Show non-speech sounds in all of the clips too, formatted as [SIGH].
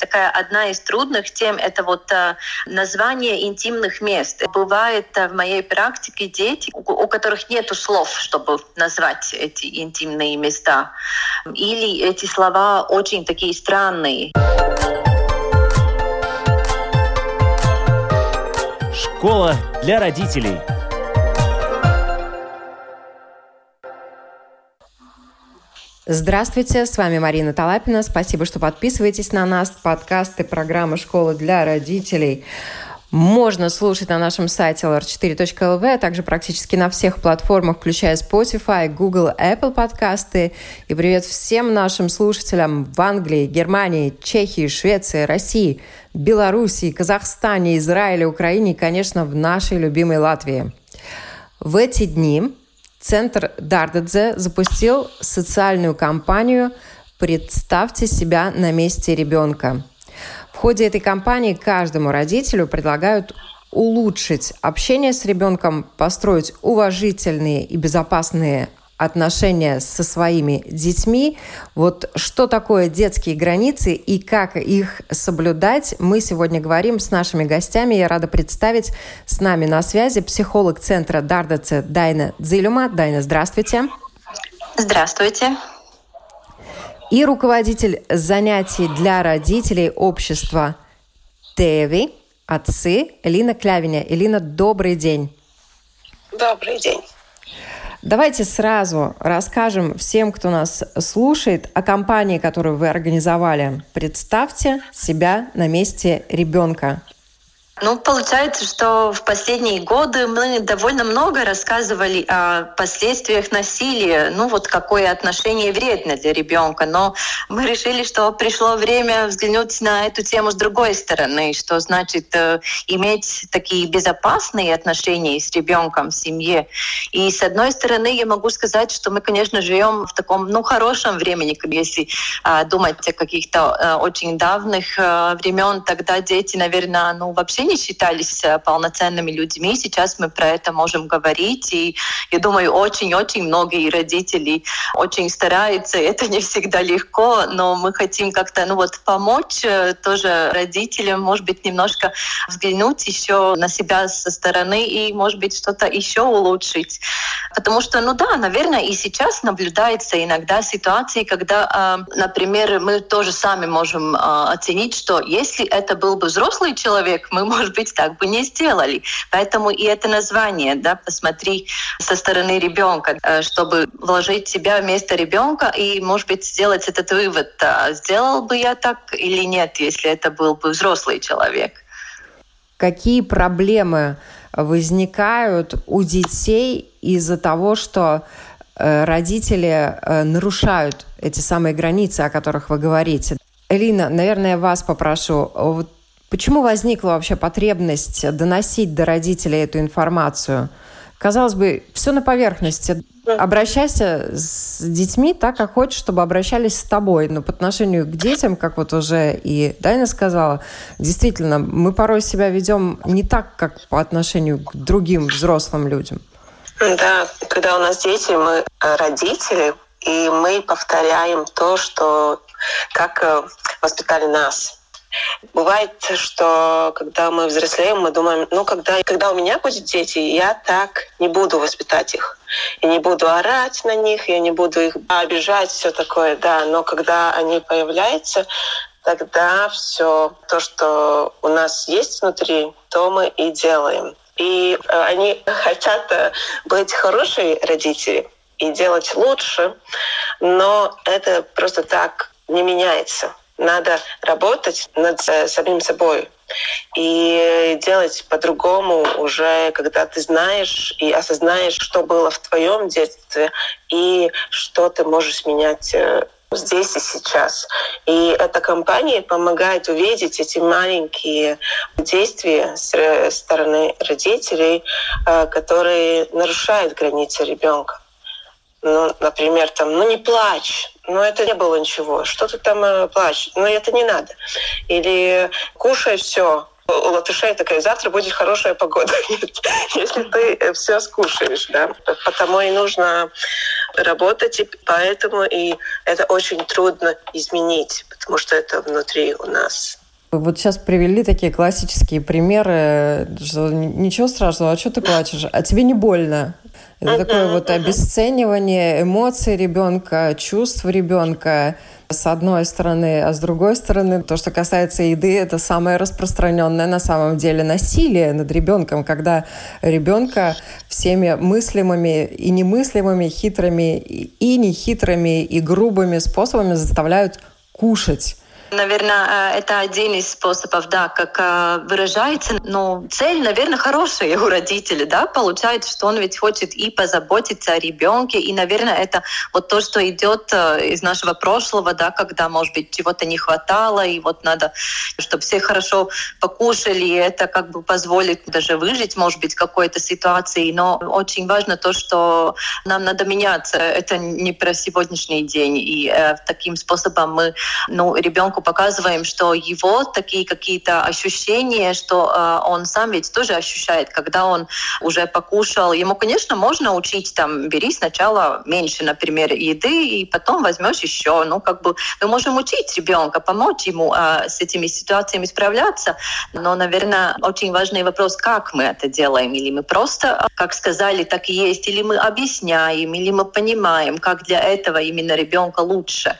такая одна из трудных тем — это вот э, название интимных мест. Бывает э, в моей практике дети, у которых нет слов, чтобы назвать эти интимные места. Или эти слова очень такие странные. Школа для родителей. Здравствуйте, с вами Марина Талапина. Спасибо, что подписываетесь на нас. Подкасты программы «Школа для родителей» можно слушать на нашем сайте lr4.lv, а также практически на всех платформах, включая Spotify, Google, Apple подкасты. И привет всем нашим слушателям в Англии, Германии, Чехии, Швеции, России, Белоруссии, Казахстане, Израиле, Украине и, конечно, в нашей любимой Латвии. В эти дни Центр Дардадзе запустил социальную кампанию «Представьте себя на месте ребенка». В ходе этой кампании каждому родителю предлагают улучшить общение с ребенком, построить уважительные и безопасные отношения со своими детьми. Вот что такое детские границы и как их соблюдать, мы сегодня говорим с нашими гостями. Я рада представить с нами на связи психолог центра Дардаце Дайна Дзилюма. Дайна, здравствуйте. Здравствуйте. И руководитель занятий для родителей общества Теви, отцы Элина Клявиня. Элина, добрый день. Добрый день. Давайте сразу расскажем всем, кто нас слушает, о компании, которую вы организовали. Представьте себя на месте ребенка. Ну, получается, что в последние годы мы довольно много рассказывали о последствиях насилия, ну вот какое отношение вредно для ребенка. Но мы решили, что пришло время взглянуть на эту тему с другой стороны, что значит э, иметь такие безопасные отношения с ребенком в семье. И с одной стороны, я могу сказать, что мы, конечно, живем в таком, ну, хорошем времени, если э, думать о каких-то э, очень давних э, времен, тогда дети, наверное, ну, вообще не считались э, полноценными людьми. Сейчас мы про это можем говорить. И я думаю, очень-очень многие родители очень стараются. Это [LAUGHS] не всегда легко, но мы хотим как-то ну вот, помочь э, тоже родителям, может быть, немножко взглянуть еще на себя со стороны и, может быть, что-то еще улучшить. Потому что, ну да, наверное, и сейчас наблюдается иногда ситуации, когда, э, например, мы тоже сами можем оценить, что если это был бы взрослый человек, мы, может быть, так бы не сделали. Поэтому и это название, да, посмотри со стороны ребенка, э, чтобы вложить себя вместо ребенка и, может быть, сделать этот вывод, а сделал бы я так или нет, если это был бы взрослый человек. Какие проблемы возникают у детей из-за того, что э, родители э, нарушают эти самые границы, о которых вы говорите. Элина, наверное, вас попрошу. Вот Почему возникла вообще потребность доносить до родителей эту информацию? Казалось бы, все на поверхности. Обращайся с детьми так, как хочешь, чтобы обращались с тобой. Но по отношению к детям, как вот уже и Дайна сказала, действительно, мы порой себя ведем не так, как по отношению к другим взрослым людям. Да, когда у нас дети, мы родители, и мы повторяем то, что как э, воспитали нас. Бывает, что когда мы взрослеем, мы думаем, ну, когда, когда у меня будут дети, я так не буду воспитать их. И не буду орать на них, я не буду их обижать, все такое, да. Но когда они появляются, тогда все то, что у нас есть внутри, то мы и делаем. И э, они хотят э, быть хорошие родители и делать лучше, но это просто так не меняется надо работать над самим собой и делать по-другому уже, когда ты знаешь и осознаешь, что было в твоем детстве и что ты можешь менять э, здесь и сейчас. И эта компания помогает увидеть эти маленькие действия с стороны родителей, э, которые нарушают границы ребенка. Ну, например, там, ну не плачь, ну это не было ничего, что ты там э, плачешь, ну это не надо. Или кушай все, у латышей такая, завтра будет хорошая погода, [LAUGHS] если ты все скушаешь, да. Потому и нужно работать, и поэтому и это очень трудно изменить, потому что это внутри у нас. Вот сейчас привели такие классические примеры, что ничего страшного, а что ты плачешь? А тебе не больно? Это такое вот обесценивание эмоций ребенка, чувств ребенка с одной стороны, а с другой стороны, то, что касается еды, это самое распространенное на самом деле насилие над ребенком, когда ребенка всеми мыслимыми и немыслимыми, хитрыми и нехитрыми и грубыми способами заставляют кушать. Наверное, э, это один из способов, да, как э, выражается. Но цель, наверное, хорошая у родителей, да, получается, что он ведь хочет и позаботиться о ребенке, и, наверное, это вот то, что идет э, из нашего прошлого, да, когда, может быть, чего-то не хватало, и вот надо, чтобы все хорошо покушали, и это как бы позволит даже выжить, может быть, какой-то ситуации. Но очень важно то, что нам надо меняться. Это не про сегодняшний день, и э, таким способом мы, ну, ребенку ребенку показываем, что его такие какие-то ощущения, что э, он сам ведь тоже ощущает, когда он уже покушал. Ему, конечно, можно учить, там, бери сначала меньше, например, еды, и потом возьмешь еще. Ну, как бы мы можем учить ребенка, помочь ему э, с этими ситуациями справляться. Но, наверное, очень важный вопрос, как мы это делаем. Или мы просто, как сказали, так и есть, или мы объясняем, или мы понимаем, как для этого именно ребенка лучше.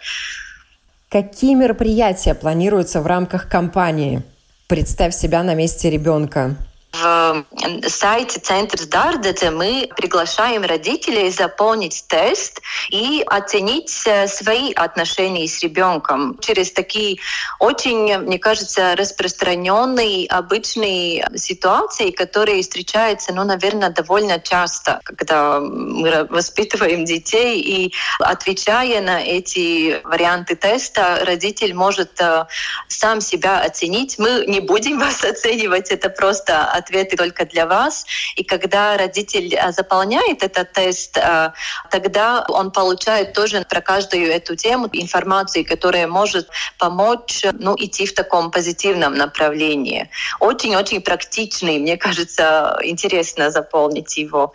Какие мероприятия планируются в рамках кампании? Представь себя на месте ребенка. В сайте Центр Дардете мы приглашаем родителей заполнить тест и оценить э, свои отношения с ребенком через такие очень, мне кажется, распространенные, обычные ситуации, которые встречаются, ну, наверное, довольно часто, когда мы воспитываем детей и отвечая на эти варианты теста, родитель может э, сам себя оценить. Мы не будем [LAUGHS] вас оценивать, это просто ответы только для вас. И когда родитель а, заполняет этот тест, а, тогда он получает тоже про каждую эту тему информацию, которая может помочь ну, идти в таком позитивном направлении. Очень-очень практичный, мне кажется, интересно заполнить его.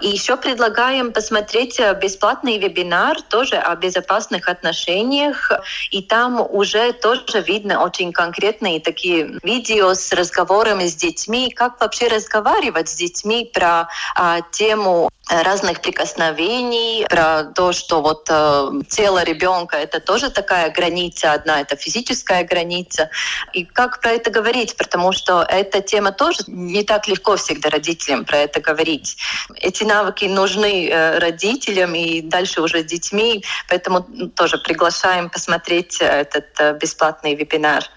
И еще предлагаем посмотреть бесплатный вебинар тоже о безопасных отношениях. И там уже тоже видно очень конкретные такие видео с разговорами с детьми, как вообще разговаривать с детьми про а, тему разных прикосновений, про то, что вот э, тело ребенка это тоже такая граница одна, это физическая граница. И как про это говорить, потому что эта тема тоже не так легко всегда родителям про это говорить. Эти навыки нужны э, родителям и дальше уже детьми, поэтому тоже приглашаем посмотреть этот э, бесплатный вебинар.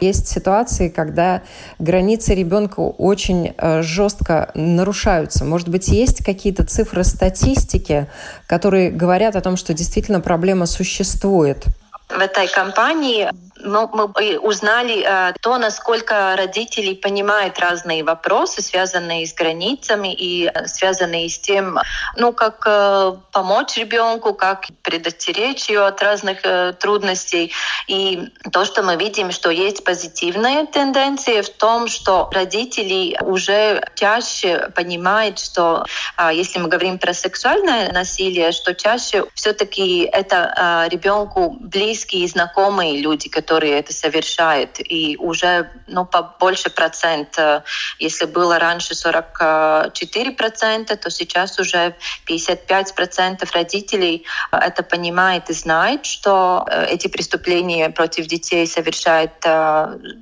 Есть ситуации, когда границы ребенка очень э, жестко нарушаются. Может быть, есть какие-то цифры статистики, которые говорят о том, что действительно проблема существует? В этой кампании ну, мы узнали э, то, насколько родители понимают разные вопросы, связанные с границами и э, связанные с тем, ну, как э, помочь ребенку, как предостеречь ее от разных э, трудностей. И то, что мы видим, что есть позитивная тенденция в том, что родители уже чаще понимают, что э, если мы говорим про сексуальное насилие, что чаще все-таки это э, ребенку близкие и знакомые люди, которые которые это совершают. И уже ну, побольше процент, э, если было раньше 44 процента, то сейчас уже 55 процентов родителей э, это понимает и знает, что э, эти преступления против детей совершают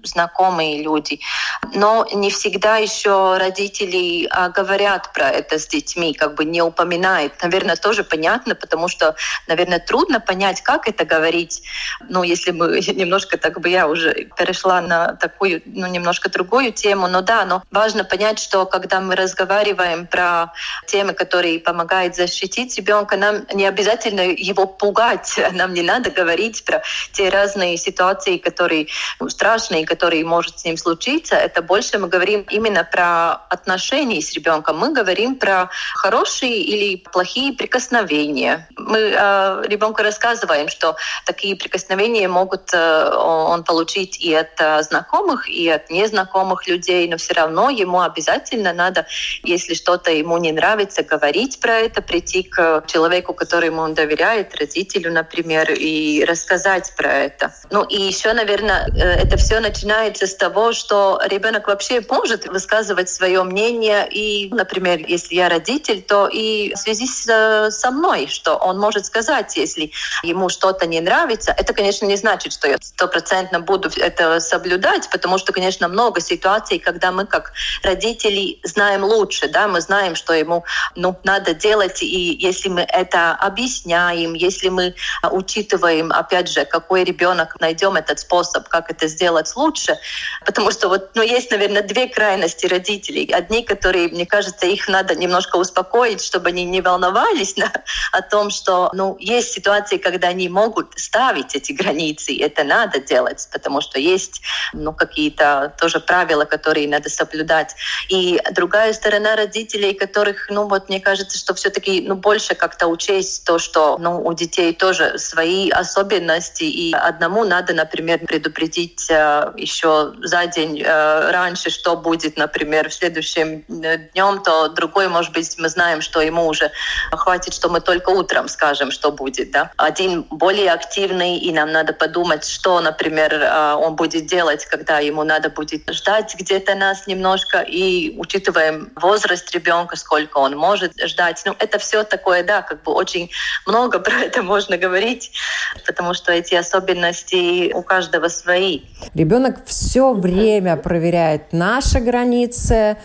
знакомые люди. Но не всегда еще родители говорят про это с детьми, как бы не упоминают. Наверное, тоже понятно, потому что, наверное, трудно понять, как это говорить. Ну, если мы [LAUGHS] немного немножко так бы я уже перешла на такую, ну, немножко другую тему. Но да, но важно понять, что когда мы разговариваем про темы, которые помогают защитить ребенка, нам не обязательно его пугать. [LAUGHS] Нам не надо говорить про те разные ситуации, которые ну, страшные, которые может с ним случиться. Это больше мы говорим именно про отношения с ребенком. Мы говорим про хорошие или плохие прикосновения. Мы э, ребенку рассказываем, что такие прикосновения могут э, он получить и от знакомых, и от незнакомых людей, но все равно ему обязательно надо, если что-то ему не нравится, говорить про это, прийти к человеку, которому он доверяет, родителю, например, и рассказать про это. Ну и еще, наверное, это все начинается с того, что ребенок вообще может высказывать свое мнение, и, например, если я родитель, то и в связи с, со мной, что он может сказать, если ему что-то не нравится. Это, конечно, не значит, что я стопроцентно буду это соблюдать, потому что, конечно, много ситуаций, когда мы как родители знаем лучше, да, мы знаем, что ему ну, надо делать, и если мы это объясняем, если мы учитываем, опять же, какой ребенок найдем этот способ, как это сделать лучше, потому что вот, ну, есть, наверное, две крайности родителей. Одни, которые, мне кажется, их надо немножко успокоить, чтобы они не волновались [LAUGHS] на, о том, что, ну, есть ситуации, когда они могут ставить эти границы, это надо делать, потому что есть, ну, какие-то тоже правила, которые надо соблюдать. И другая сторона родителей, которых, ну, вот мне кажется, что все-таки, ну, больше как-то учесть то, что, ну, у детей тоже свои особенности, и одному надо, например, предупредить э, еще за день э, раньше, что будет, например, в следующем э, днем, то другой, может быть, мы знаем, что ему уже хватит, что мы только утром скажем, что будет, да. Один более активный, и нам надо подумать, что, например, э, он будет делать, когда ему надо будет ждать где-то нас немножко, и учитываем возраст ребенка, сколько он может ждать. Ну, это все такое, да, как бы очень много [LAUGHS] про это можно говорить, потому что эти особенности у каждого свои. Ребенок все время проверяет наши границы,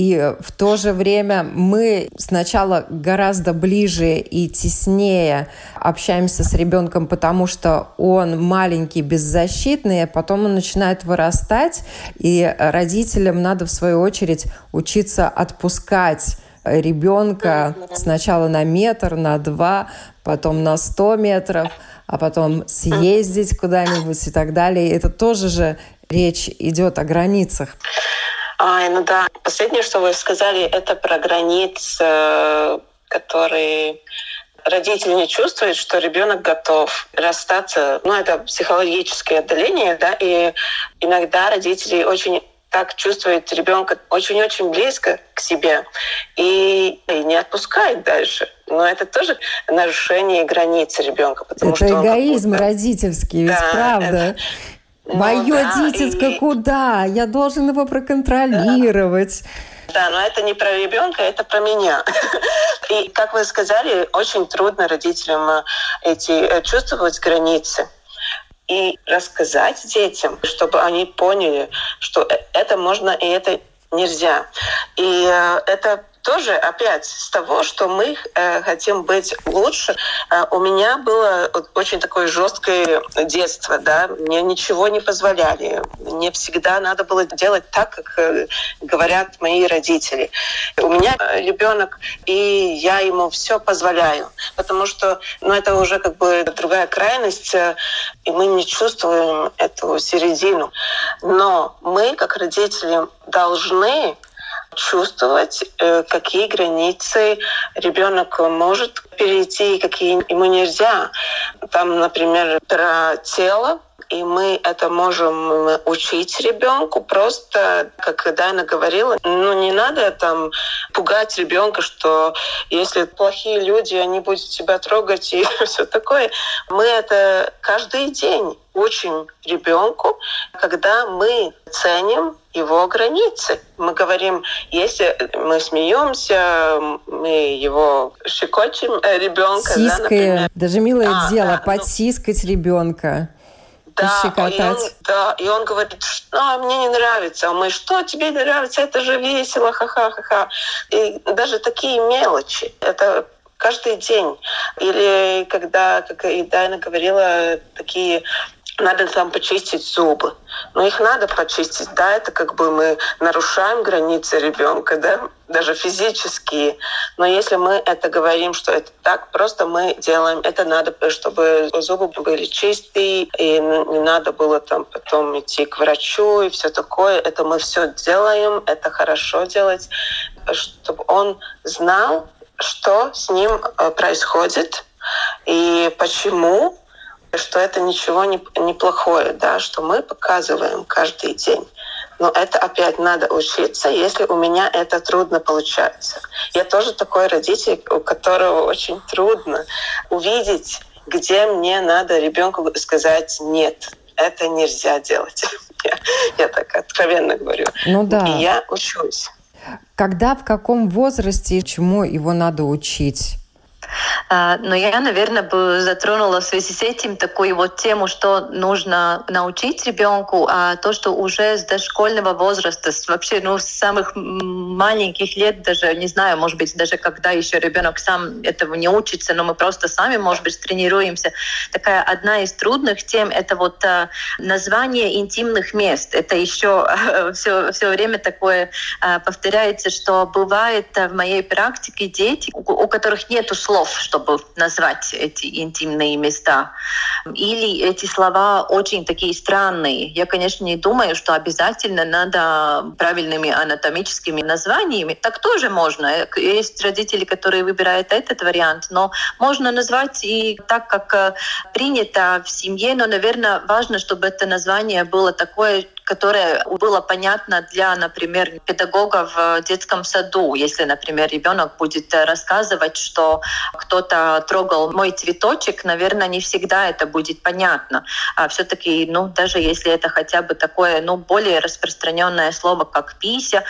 и в то же время мы сначала гораздо ближе и теснее общаемся с ребенком, потому что он маленький, беззащитный, а потом он начинает вырастать, и родителям надо в свою очередь учиться отпускать ребенка сначала на метр, на два, потом на сто метров, а потом съездить куда-нибудь и так далее. Это тоже же речь идет о границах. А, ну да. Последнее, что вы сказали, это про границы, которые родитель не чувствует, что ребенок готов расстаться. Ну, это психологическое отдаление, да, и иногда родители очень так чувствует ребенка очень-очень близко к себе и, и не отпускает дальше. Но это тоже нарушение границ ребенка. Потому это что эгоизм родительский, ведь да, правда. Это, Мое да, дитятко и... куда? Я должен его проконтролировать. Да. да, но это не про ребенка, это про меня. [LAUGHS] И, как вы сказали, очень трудно родителям э, эти э, чувствовать границы и рассказать детям, чтобы они поняли, что э, это можно и это нельзя. И это тоже опять с того, что мы э, хотим быть лучше. Э, у меня было очень такое жесткое детство, да, мне ничего не позволяли, мне всегда надо было делать так, как э, говорят мои родители. У меня э, ребенок, и я ему все позволяю, потому что, ну, это уже как бы другая крайность, э, и мы не чувствуем эту середину. Но мы, как родители, должны чувствовать, э, какие границы ребенок может перейти, какие ему нельзя. Там, например, про тело, и мы это можем учить ребенку просто, как Дайна говорила, ну не надо там пугать ребенка, что если плохие люди, они будут тебя трогать и [LAUGHS] все такое. Мы это каждый день учим ребенку, когда мы ценим его границы. Мы говорим, если мы смеемся, мы его щекочем э, ребенка. Сиская. Да, Даже милое а, дело, да, подсискать ну... ребенка. Да, и он, да, и он говорит, что а, мне не нравится. А мы, что тебе не нравится? Это же весело, ха-ха-ха-ха. И даже такие мелочи. Это каждый день. Или когда, как и Дайна говорила, такие надо там почистить зубы. Но их надо почистить. Да, это как бы мы нарушаем границы ребенка, да, даже физические. Но если мы это говорим, что это так, просто мы делаем, это надо, чтобы зубы были чистые, и не надо было там потом идти к врачу и все такое. Это мы все делаем, это хорошо делать, чтобы он знал, что с ним э, происходит и почему что это ничего не, не плохое, да, что мы показываем каждый день. Но это опять надо учиться, если у меня это трудно получается. Я тоже такой родитель, у которого очень трудно увидеть, где мне надо ребенку сказать нет, это нельзя делать. [LAUGHS] Я, я так откровенно говорю. Ну да. И я учусь. Когда, в каком возрасте, чему его надо учить? А, но я, наверное, бы затронула в связи с этим такую вот тему, что нужно научить ребенку, а то, что уже с дошкольного возраста, вообще, ну, с самых маленьких лет, даже, не знаю, может быть, даже когда еще ребенок сам этого не учится, но мы просто сами, может быть, тренируемся. Такая одна из трудных тем — это вот а, название интимных мест. Это еще [LAUGHS] все, все время такое а, повторяется, что бывает в моей практике дети, у, которых нет слов, слов, чтобы назвать эти интимные места. Или эти слова очень такие странные. Я, конечно, не думаю, что обязательно надо правильными анатомическими названиями. Так тоже можно. Есть родители, которые выбирают этот вариант, но можно назвать и так, как э, принято в семье, но, наверное, важно, чтобы это название было такое, которое было понятно для, например, педагога в детском саду. Если, например, ребенок будет рассказывать, что кто-то трогал мой цветочек, наверное, не всегда это будет понятно. А все-таки, ну, даже если это хотя бы такое, ну, более распространенное слово, как пися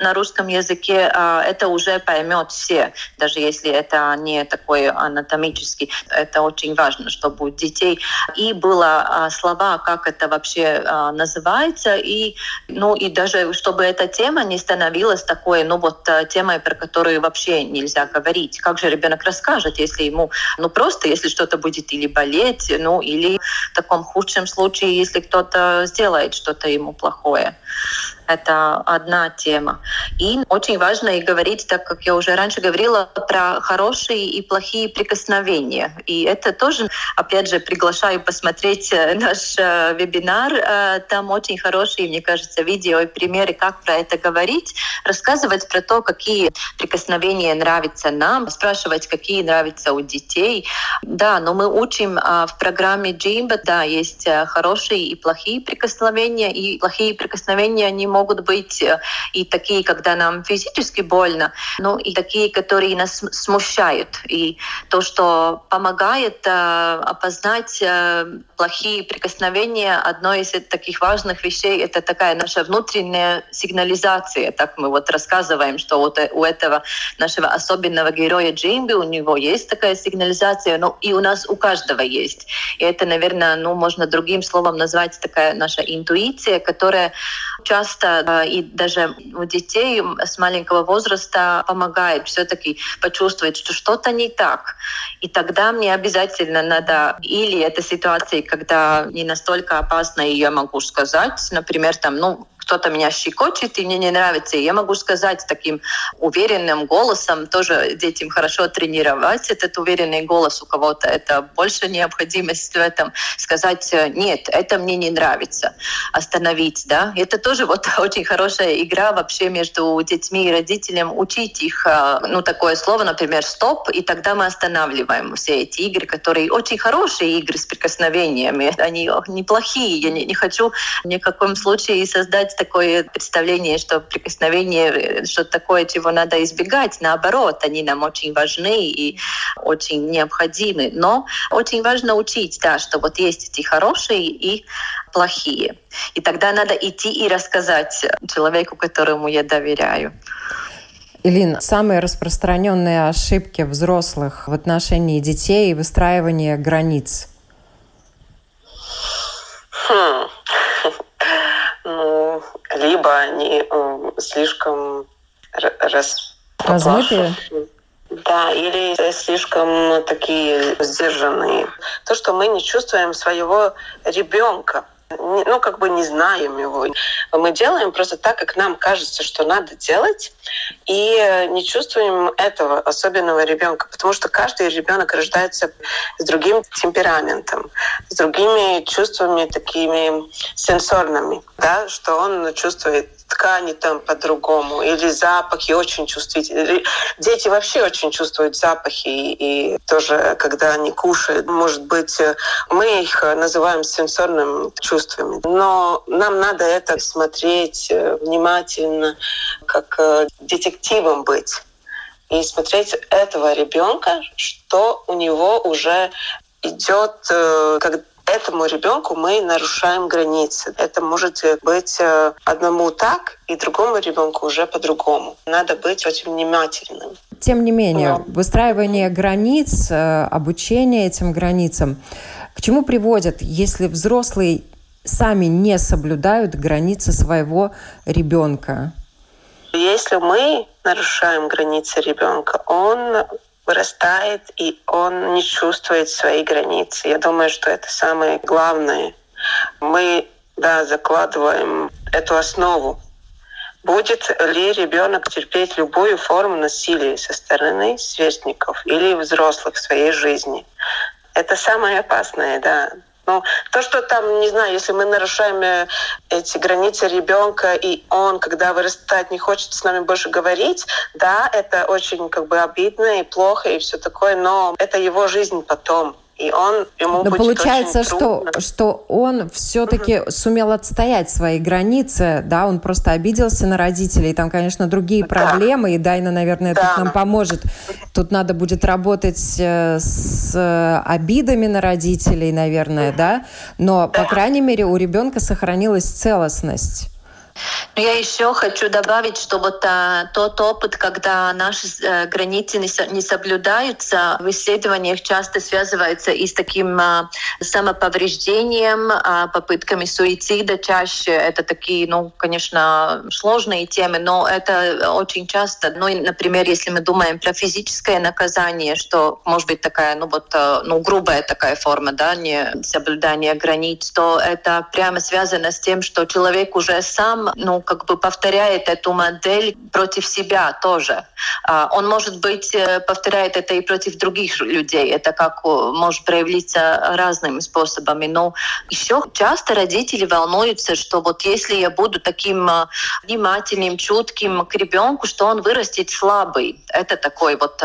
на русском языке, а, это уже поймет все, даже если это не такой анатомический. Это очень важно, чтобы у детей и было а, слова, как это вообще называется, развивается, и, ну, и даже чтобы эта тема не становилась такой, ну, вот э, темой, про которую вообще нельзя говорить. Как же ребенок расскажет, если ему, ну, просто, если что-то будет или болеть, ну, или в таком худшем случае, если кто-то сделает что-то ему плохое. Это одна тема. И очень важно и говорить, так как я уже раньше говорила, про хорошие и плохие прикосновения. И это тоже, опять же, приглашаю посмотреть э, наш э, вебинар. Э, там очень хорошие, мне кажется, видео и примеры, как про это говорить, рассказывать про то, какие прикосновения нравятся нам, спрашивать, какие нравятся у детей. Да, но мы учим в программе Джимба, да, есть хорошие и плохие прикосновения, и плохие прикосновения, они могут быть э, и такие, когда нам физически больно, но и такие, которые нас смущают. И то, что помогает э, опознать э, плохие прикосновения, одно из таких важных вещей — это такая наша внутренняя сигнализация. Так мы вот рассказываем, что вот у этого нашего особенного героя Джеймби, у него есть такая сигнализация, но и у нас у каждого есть. И это, наверное, ну, можно другим словом назвать такая наша интуиция, которая часто э, и даже у детей с маленького возраста помогает все-таки почувствовать, что что-то не так. И тогда мне обязательно надо, или это ситуации, когда не настолько опасно, и я могу сказать, например, там, ну, кто-то меня щекочет, и мне не нравится. И я могу сказать таким уверенным голосом, тоже детям хорошо тренировать этот уверенный голос у кого-то. Это больше необходимость в этом. Сказать, нет, это мне не нравится. Остановить, да. Это тоже вот [LAUGHS] очень хорошая игра вообще между детьми и родителем. Учить их, а, ну, такое слово, например, стоп, и тогда мы останавливаем все эти игры, которые очень хорошие игры с прикосновениями. Они неплохие. Я не, не хочу ни в каком случае создать такое представление, что прикосновение э, что такое, чего надо избегать. Наоборот, они нам очень важны и очень необходимы. Но очень важно учить, да, что вот есть эти хорошие и плохие. И тогда надо идти и рассказать человеку, которому я доверяю. Илин, самые распространенные ошибки взрослых в отношении детей и выстраивания границ? Хм либо они э, слишком рас... размытые. Да, или слишком такие сдержанные. То, что мы не чувствуем своего ребенка. Ну, как бы не знаем его. Мы делаем просто так, как нам кажется, что надо делать, и не чувствуем этого особенного ребенка, потому что каждый ребенок рождается с другим темпераментом, с другими чувствами такими сенсорными, да, что он чувствует ткани там по-другому, или запахи очень чувствительны. Дети вообще очень чувствуют запахи, и тоже, когда они кушают, может быть, мы их называем сенсорными чувствами. Но нам надо это смотреть э, внимательно, как э, детективом быть и смотреть этого ребенка, что у него уже идет, э, как этому ребенку мы нарушаем границы. Это может быть одному так, и другому ребенку уже по-другому. Надо быть очень внимательным. Тем не менее, Но... выстраивание границ, обучение этим границам, к чему приводит, если взрослые сами не соблюдают границы своего ребенка? Если мы нарушаем границы ребенка, он вырастает, и он не чувствует свои границы. Я думаю, что это самое главное. Мы да, закладываем эту основу. Будет ли ребенок терпеть любую форму насилия со стороны сверстников или взрослых в своей жизни? Это самое опасное, да. Ну, то, что там, не знаю, если мы нарушаем э, эти границы ребенка, и он, когда вырастает, не хочет с нами больше говорить, да, это очень как бы обидно и плохо и все такое, но это его жизнь потом и он ему Но получается, что трудно. что он все-таки угу. сумел отстоять свои границы, да, он просто обиделся на родителей, там, конечно, другие да. проблемы, и Дайна, наверное, да. тут нам поможет. Тут надо будет работать э, с обидами на родителей, наверное, угу. да, но да. по крайней мере у ребенка сохранилась целостность. Но я еще хочу добавить, что вот а, тот опыт, когда наши а, границы не, со, не соблюдаются, в исследованиях часто связывается и с таким а, самоповреждением, а, попытками суицида чаще. Это такие, ну, конечно, сложные темы, но это очень часто. Ну, например, если мы думаем про физическое наказание, что может быть такая, ну вот, а, ну, грубая такая форма, да, не соблюдание границ, то это прямо связано с тем, что человек уже сам ну, как бы повторяет эту модель против себя тоже. А, он, может быть, э, повторяет это и против других людей. Это как может проявиться разными способами. Но еще часто родители волнуются, что вот если я буду таким э, внимательным, чутким к ребенку, что он вырастет слабый. Это такой вот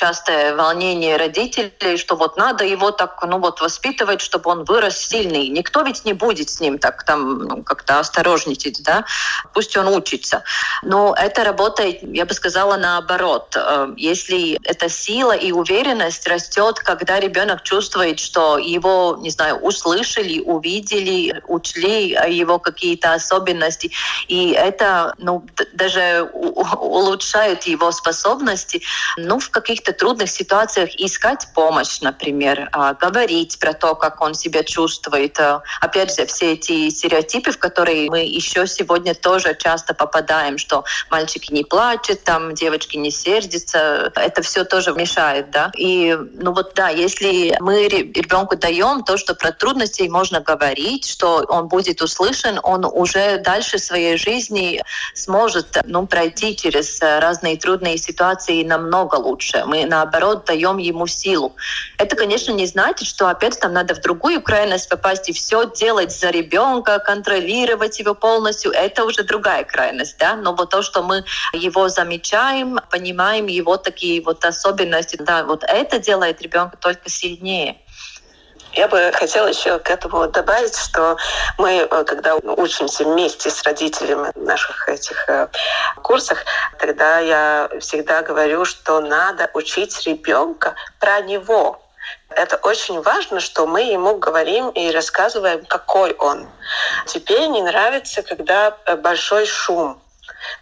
частое волнение родителей, что вот надо его так, ну вот воспитывать, чтобы он вырос сильный. Никто ведь не будет с ним так там ну, как-то осторожничать, да, пусть он учится. Но это работает, я бы сказала, наоборот. Э, если эта сила и уверенность растет, когда ребенок чувствует, что его, не знаю, услышали, увидели, учли его какие-то особенности, и это, ну, даже улучшает его способности, ну, в каких-то каких-то трудных ситуациях искать помощь, например, а, говорить про то, как он себя чувствует. А, опять же, все эти стереотипы, в которые мы еще сегодня тоже часто попадаем, что мальчики не плачут, там девочки не сердятся, это все тоже мешает, да. И, ну вот да, если мы ребенку даем то, что про трудности можно говорить, что он будет услышан, он уже дальше своей жизни сможет ну, пройти через разные трудные ситуации намного лучше. Мы наоборот даем ему силу. Это, конечно, не значит, что опять там надо в другую крайность попасть и все делать за ребенка, контролировать его полностью. Это уже другая крайность, да. Но вот то, что мы его замечаем, понимаем его такие вот особенности, да, вот это делает ребенка только сильнее. Я бы хотела еще к этому добавить, что мы, э, когда учимся вместе с родителями в наших этих э, курсах, тогда я всегда говорю, что надо учить ребенка про него. Это очень важно, что мы ему говорим и рассказываем, какой он. Теперь не нравится, когда э, большой шум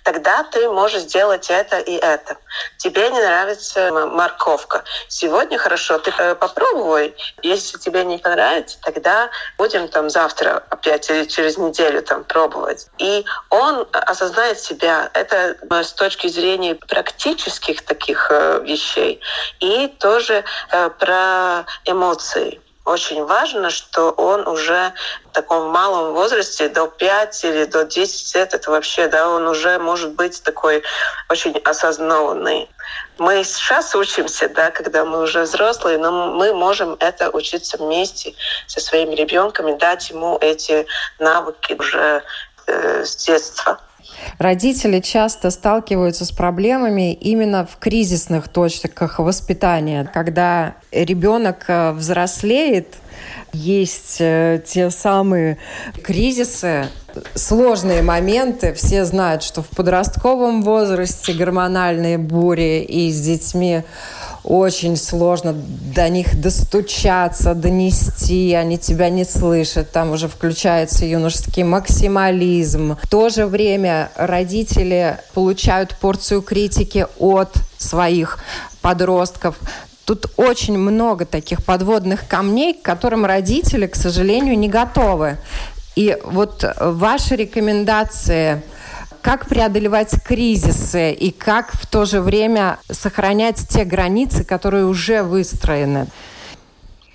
тогда ты можешь сделать это и это. Тебе не нравится морковка. Сегодня хорошо, ты э, попробуй. Если тебе не понравится, тогда будем там завтра опять или через неделю там пробовать. И он осознает себя. Это э, с точки зрения практических таких э, вещей. И тоже про эмоции очень важно, что он уже в таком малом возрасте, до 5 или до 10 лет, это вообще, да, он уже может быть такой очень осознанный. Мы сейчас учимся, да, когда мы уже взрослые, но мы можем это учиться вместе со своим ребенком и дать ему эти навыки уже э, с детства. Родители часто сталкиваются с проблемами именно в кризисных точках воспитания, когда ребенок э, взрослеет, есть э, те самые кризисы, сложные моменты. Все знают, что в подростковом возрасте гормональные бури и с детьми очень сложно до них достучаться, донести, они тебя не слышат, там уже включается юношеский максимализм. В то же время родители получают порцию критики от своих подростков. Тут очень много таких подводных камней, к которым родители, к сожалению, не готовы. И вот ваши рекомендации – как преодолевать кризисы и как в то же время сохранять те границы, которые уже выстроены.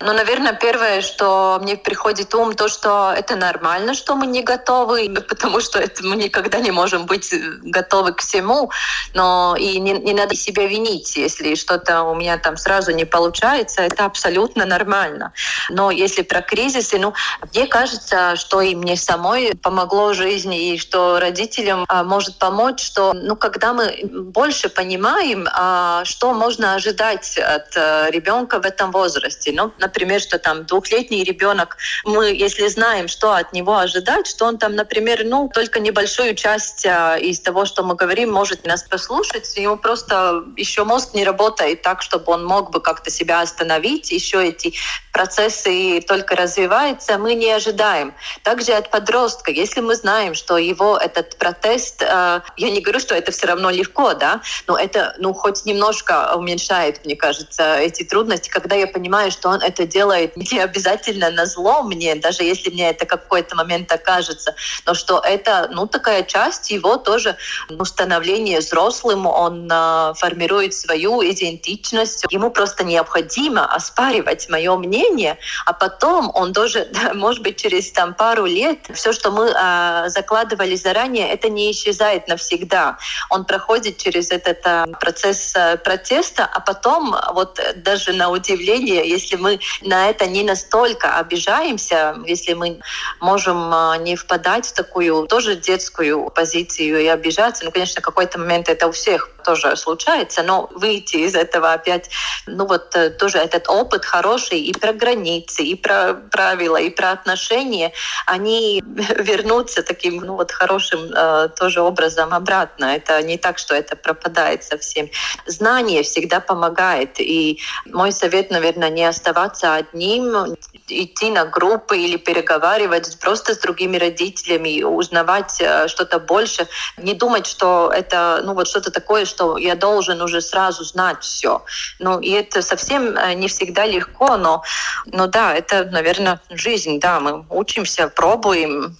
Ну, наверное, первое, что мне приходит ум, то, что это нормально, что мы не готовы, [LAUGHS] потому что это мы никогда не можем быть э, готовы к всему. Но и не, не надо себя винить, если что-то у меня там сразу не получается, это абсолютно нормально. Но если про кризисы, ну, мне кажется, что и мне самой помогло жизни, и что родителям а, может помочь, что, ну, когда мы больше понимаем, а, что можно ожидать от а, ребенка в этом возрасте. Ну, например, что там двухлетний ребенок, мы, если знаем, что от него ожидать, что он там, например, ну, только небольшую часть а, из того, что мы говорим, может нас послушать, ему просто еще мозг не работает так, чтобы он мог бы как-то себя остановить, еще эти процессы только развиваются, мы не ожидаем. Также от подростка, если мы знаем, что его этот протест, э, я не говорю, что это все равно легко, да, но это, ну, хоть немножко уменьшает, мне кажется, эти трудности, когда я понимаю, что он это делает [LAUGHS] не обязательно на зло мне, даже если мне это какой-то момент окажется, но что это, ну, такая часть его тоже ну, становления взрослым, он э, формирует свою идентичность, ему просто необходимо оспаривать мое мнение, а потом он тоже, [LAUGHS] может быть, через там пару лет все, что мы э, закладывали заранее, это не исчезает навсегда. Он проходит через этот э, процесс э, протеста, а потом вот даже на удивление, если мы на это не настолько обижаемся, если мы можем а, не впадать в такую тоже детскую позицию и обижаться. Ну, конечно, в какой-то момент это у всех тоже случается, но выйти из этого опять, ну вот э, тоже этот опыт хороший и про границы, и про правила, и про отношения, они [LAUGHS] вернутся таким, ну вот хорошим э, тоже образом обратно. Это не так, что это пропадает совсем. Знание всегда помогает, и мой совет, наверное, не оставаться одним, идти на группы или переговаривать просто с другими родителями, узнавать э, что-то больше, не думать, что это ну вот что-то такое, что я должен уже сразу знать все. Ну, и это совсем э, не всегда легко, но, но да, это, наверное, жизнь, да, мы учимся, пробуем.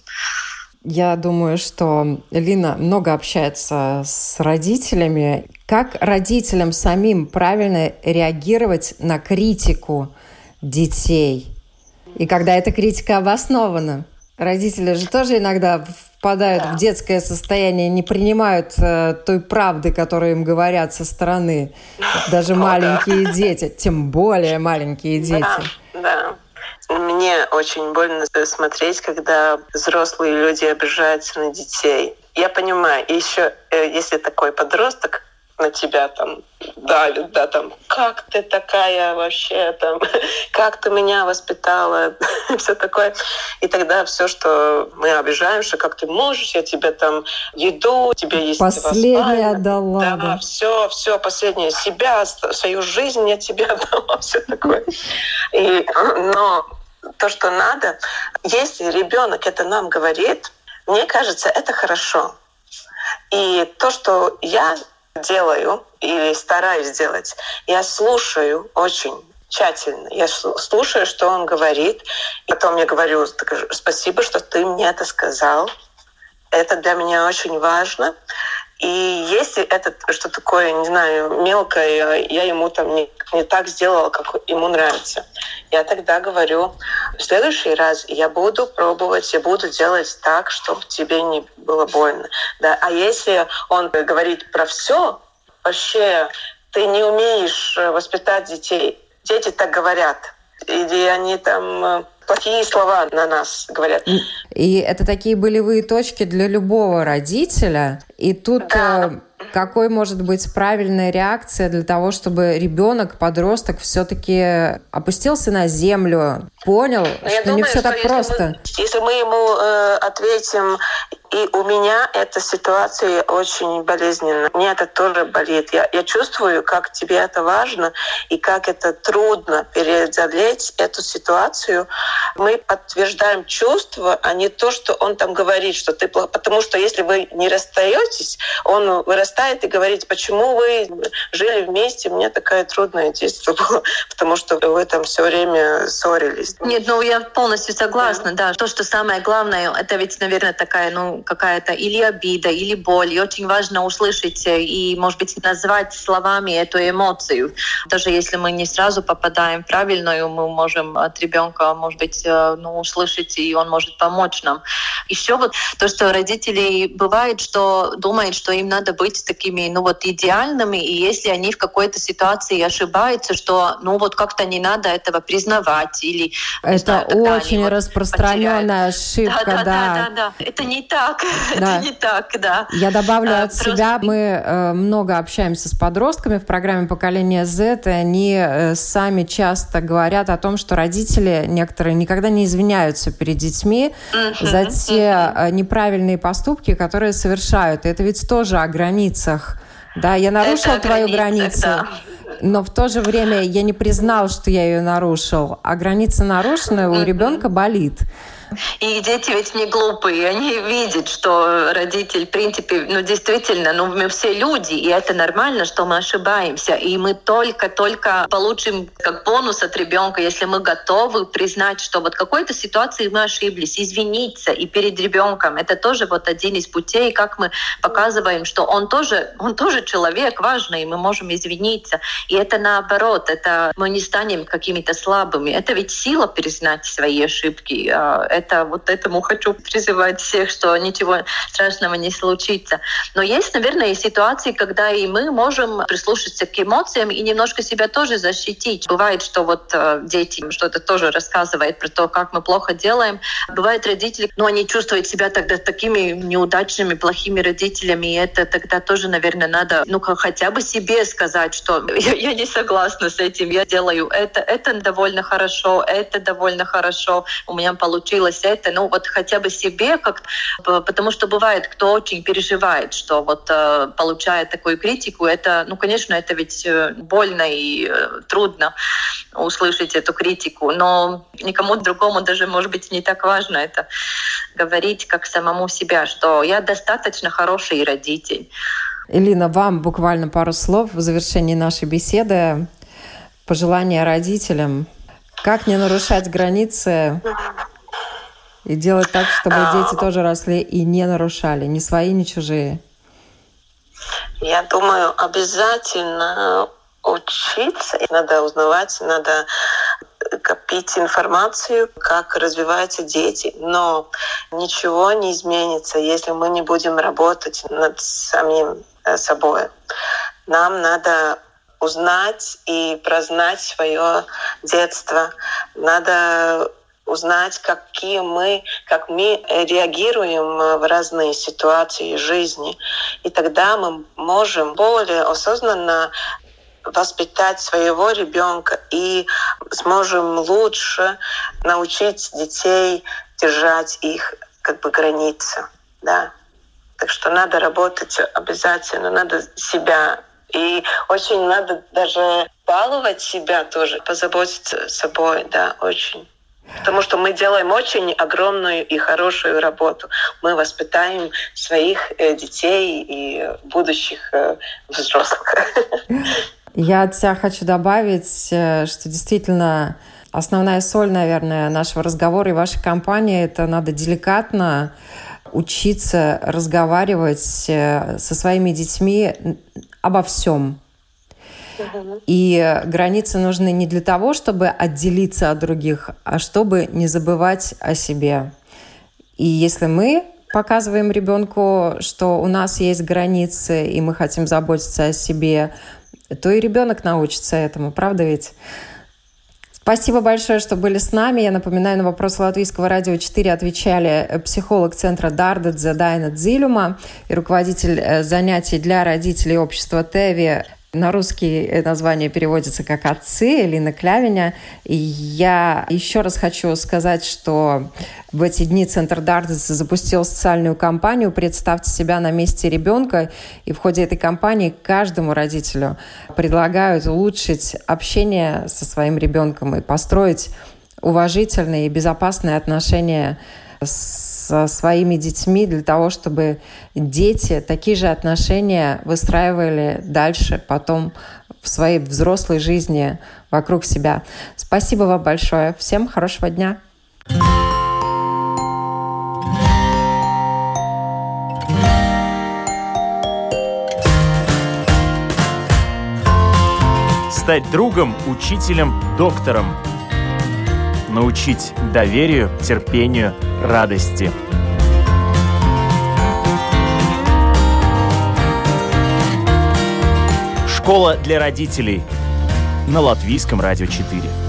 Я думаю, что Лина много общается с родителями. Как родителям самим правильно реагировать на критику детей? И когда эта критика обоснована? Родители же тоже иногда впадают да. в детское состояние, не принимают э, той правды, которую им говорят со стороны. Даже О, маленькие да. дети, тем более маленькие дети. Да, да. Мне очень больно смотреть, когда взрослые люди обижаются на детей. Я понимаю, еще э, если такой подросток, на тебя там давит, да, там, как ты такая вообще, там, [LAUGHS] как ты меня воспитала, [LAUGHS] все такое. И тогда все, что мы обижаем, что как ты можешь, я тебе там еду, тебе есть Последняя отдала. Да, да, все, все, последнее себя, свою жизнь я тебе [LAUGHS] отдала, все такое. И, но то, что надо, если ребенок это нам говорит, мне кажется, это хорошо. И то, что я делаю или стараюсь делать, я слушаю очень тщательно. Я слушаю, что он говорит. И потом я говорю, спасибо, что ты мне это сказал. Это для меня очень важно. И если это что такое, не знаю, мелкое, я ему там не, не так сделала, как ему нравится, я тогда говорю, в следующий раз я буду пробовать, я буду делать так, чтобы тебе не было больно. Да? А если он говорит про все, вообще ты не умеешь воспитать детей, дети так говорят, или они там э, плохие слова на нас говорят. И это такие болевые точки для любого родителя. И тут да. Э, какой может быть правильная реакция для того, чтобы ребенок, подросток все-таки опустился на землю, понял, Но что думаю, не все так просто. Мы, если мы ему э, ответим и у меня эта ситуация очень болезненная. Мне это тоже болит. Я, я чувствую, как тебе это важно и как это трудно преодолеть эту ситуацию. Мы подтверждаем чувство, а не то, что он там говорит, что ты плохо. Потому что если вы не расстаетесь, он вырастает и говорит, почему вы жили вместе, мне такая трудная детство [LAUGHS] было, потому что вы там все время ссорились. Нет, ну я полностью согласна, да. То, что самое главное, это ведь, наверное, такая, ну, какая-то или обида, или боль. И очень важно услышать и, может быть, назвать словами эту эмоцию. Даже если мы не сразу попадаем в правильную, мы можем от ребенка, может быть, э, ну, услышать, и он может помочь нам. Еще вот то, что родители бывает, что думают, что им надо быть такими, ну вот, идеальными, и если они в какой-то ситуации ошибаются, что, ну вот, как-то не надо этого признавать или... Это знаю, очень распространенная вот ошибка, да, да. Да, да, да. Это не так. [LAUGHS] Да. Это не так, да. Я добавлю а, от просто... себя. Мы э, много общаемся с подростками в программе «Поколение Z», и они э, сами часто говорят о том, что родители некоторые никогда не извиняются перед детьми uh-huh, за те uh-huh. неправильные поступки, которые совершают. И это ведь тоже о границах. Да, я нарушил твою границу. Да. Но в то же время я не признал, что я ее нарушил. А граница нарушена, у ребенка болит. И дети ведь не глупые, они видят, что родитель, в принципе, ну действительно, ну мы все люди, и это нормально, что мы ошибаемся, и мы только-только получим как бонус от ребенка, если мы готовы признать, что вот в какой-то ситуации мы ошиблись, извиниться и перед ребенком. Это тоже вот один из путей, как мы показываем, что он тоже, он тоже человек важный, и мы можем извиниться. И это наоборот, это мы не станем какими-то слабыми. Это ведь сила признать свои ошибки а, это вот этому хочу призывать всех, что ничего страшного не случится. Но есть, наверное, и ситуации, когда и мы можем прислушаться к эмоциям и немножко себя тоже защитить. Бывает, что вот э, дети что-то тоже рассказывают про то, как мы плохо делаем. Бывает родители, но они чувствуют себя тогда такими неудачными, плохими родителями, и это тогда тоже, наверное, надо, ну, хотя бы себе сказать, что [LAUGHS] я, не согласна с этим, я делаю это, это довольно хорошо, это довольно хорошо, у меня получилось это, ну вот хотя бы себе, как, потому что бывает, кто очень переживает, что вот э, получает такую критику, это, ну, конечно, это ведь э, больно и э, трудно услышать эту критику, но никому другому даже, может быть, не так важно это говорить, как самому себя, что я достаточно хороший родитель. Элина, вам буквально пару слов в завершении нашей беседы. Пожелания родителям. Как не нарушать границы и делать так, чтобы дети тоже росли и не нарушали, ни свои, ни чужие. Я думаю, обязательно учиться, надо узнавать, надо копить информацию, как развиваются дети. Но ничего не изменится, если мы не будем работать над самим собой. Нам надо узнать и прознать свое детство. Надо узнать, какие мы, как мы реагируем э, в разные ситуации жизни. И тогда мы можем более осознанно воспитать своего ребенка и сможем лучше научить детей держать их как бы границы. Да. Так что надо работать обязательно, надо себя и очень надо даже баловать себя тоже, позаботиться собой, да, очень. Потому что мы делаем очень огромную и хорошую работу. Мы воспитаем своих э, детей и будущих э, взрослых. [LAUGHS] Я от себя хочу добавить, э, что действительно основная соль, наверное, нашего разговора и вашей компании — это надо деликатно учиться разговаривать э, со своими детьми обо всем. И границы нужны не для того, чтобы отделиться от других, а чтобы не забывать о себе. И если мы показываем ребенку, что у нас есть границы, и мы хотим заботиться о себе, то и ребенок научится этому, правда ведь? Спасибо большое, что были с нами. Я напоминаю, на вопрос Латвийского радио 4 отвечали психолог центра Дардадзе Дайна Дзилюма и руководитель э, занятий для родителей общества ТЭВИ на русский название переводится как «Отцы» Лина Клявиня. И я еще раз хочу сказать, что в эти дни Центр Дардес запустил социальную кампанию «Представьте себя на месте ребенка». И в ходе этой кампании каждому родителю предлагают улучшить общение со своим ребенком и построить уважительные и безопасные отношения с со своими детьми для того, чтобы дети такие же отношения выстраивали дальше потом в своей взрослой жизни вокруг себя. Спасибо вам большое. Всем хорошего дня. Стать другом, учителем, доктором – научить доверию, терпению, радости. Школа для родителей на Латвийском радио 4.